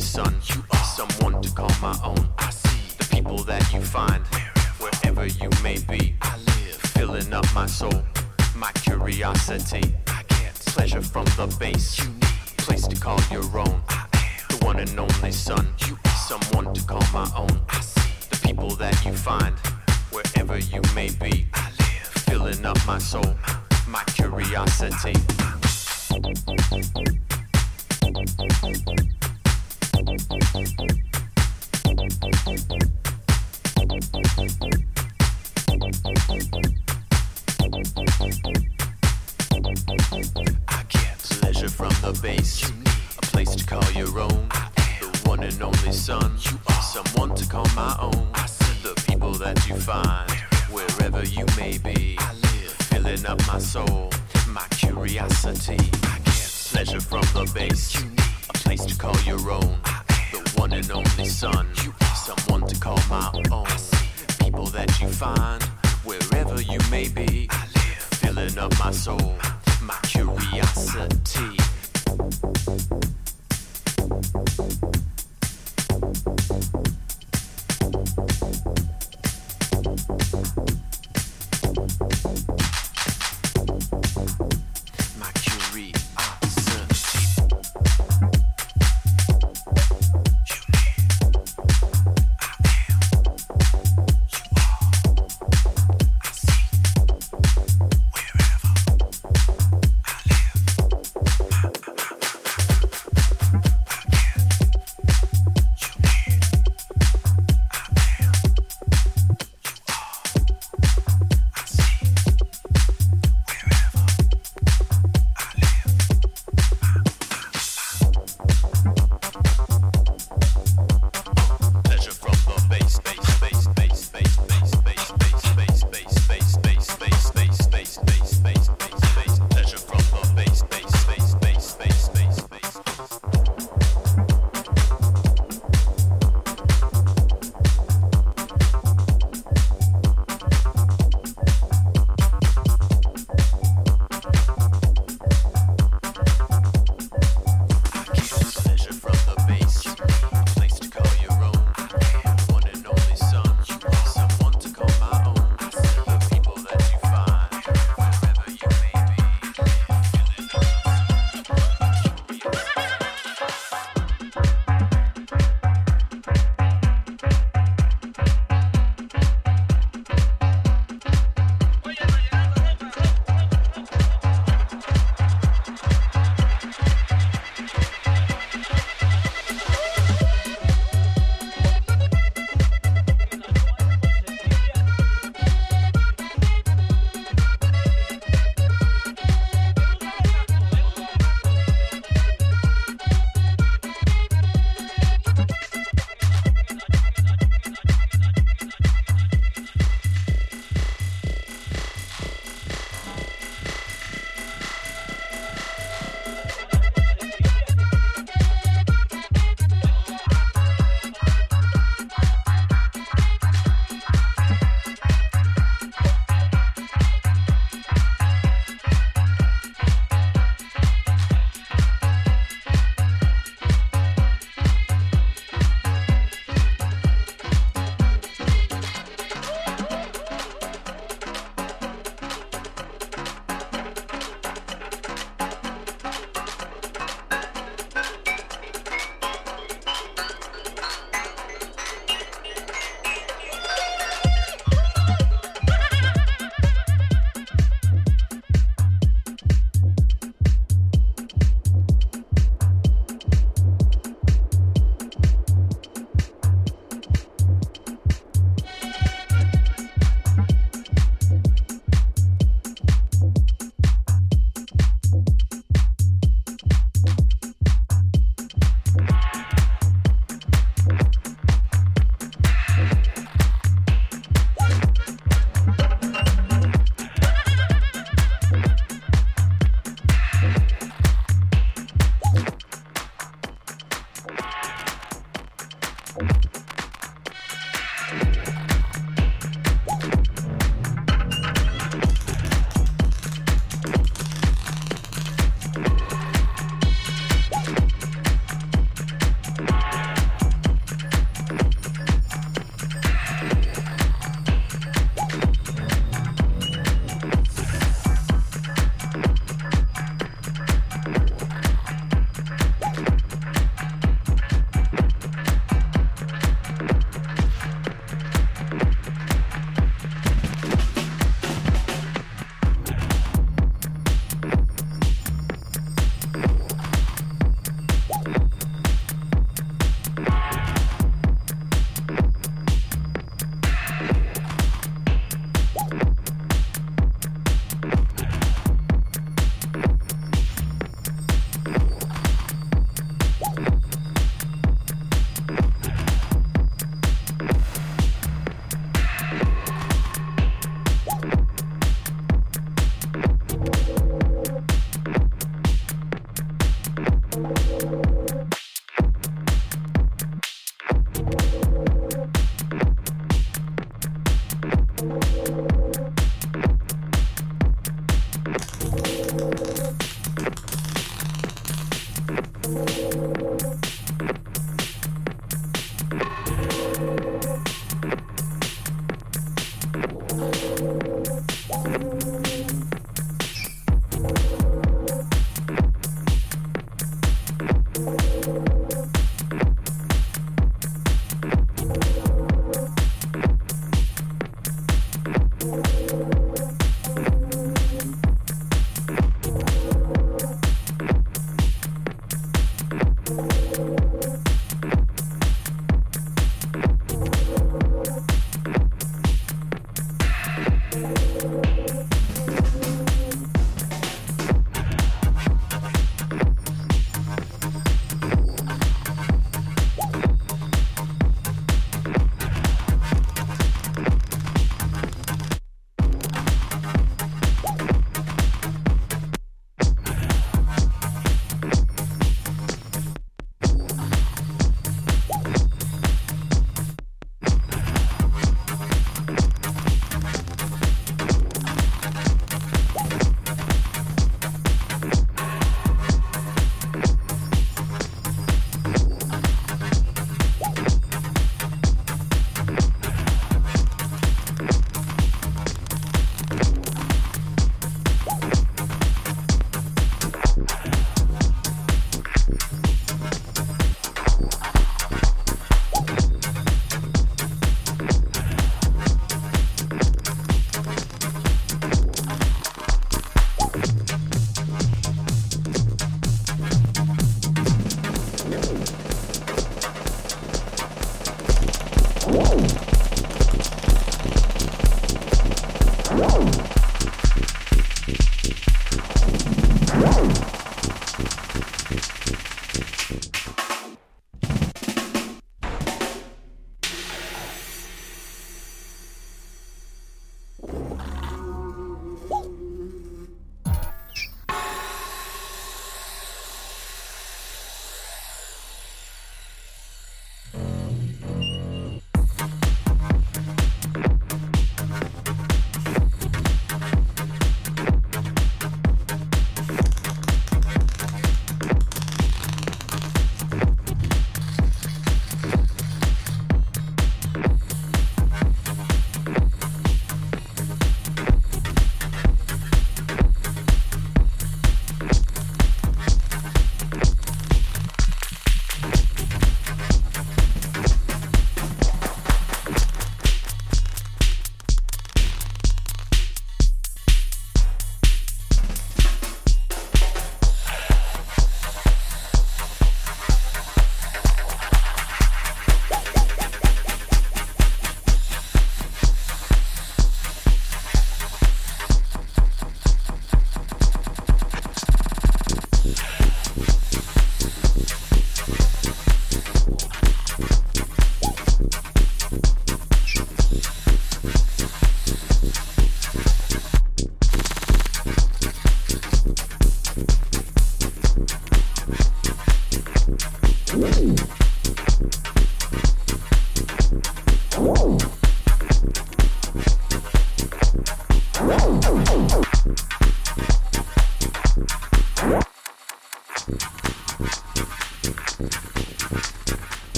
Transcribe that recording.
son. You are someone to call my own. I see the people that you find wherever you may be. I live filling up my soul, my curiosity. I get pleasure from the bass. Place to call your own. I am The one and only son. You are someone to call my own. I see the people that you find wherever you may be. I live filling up my soul, my curiosity.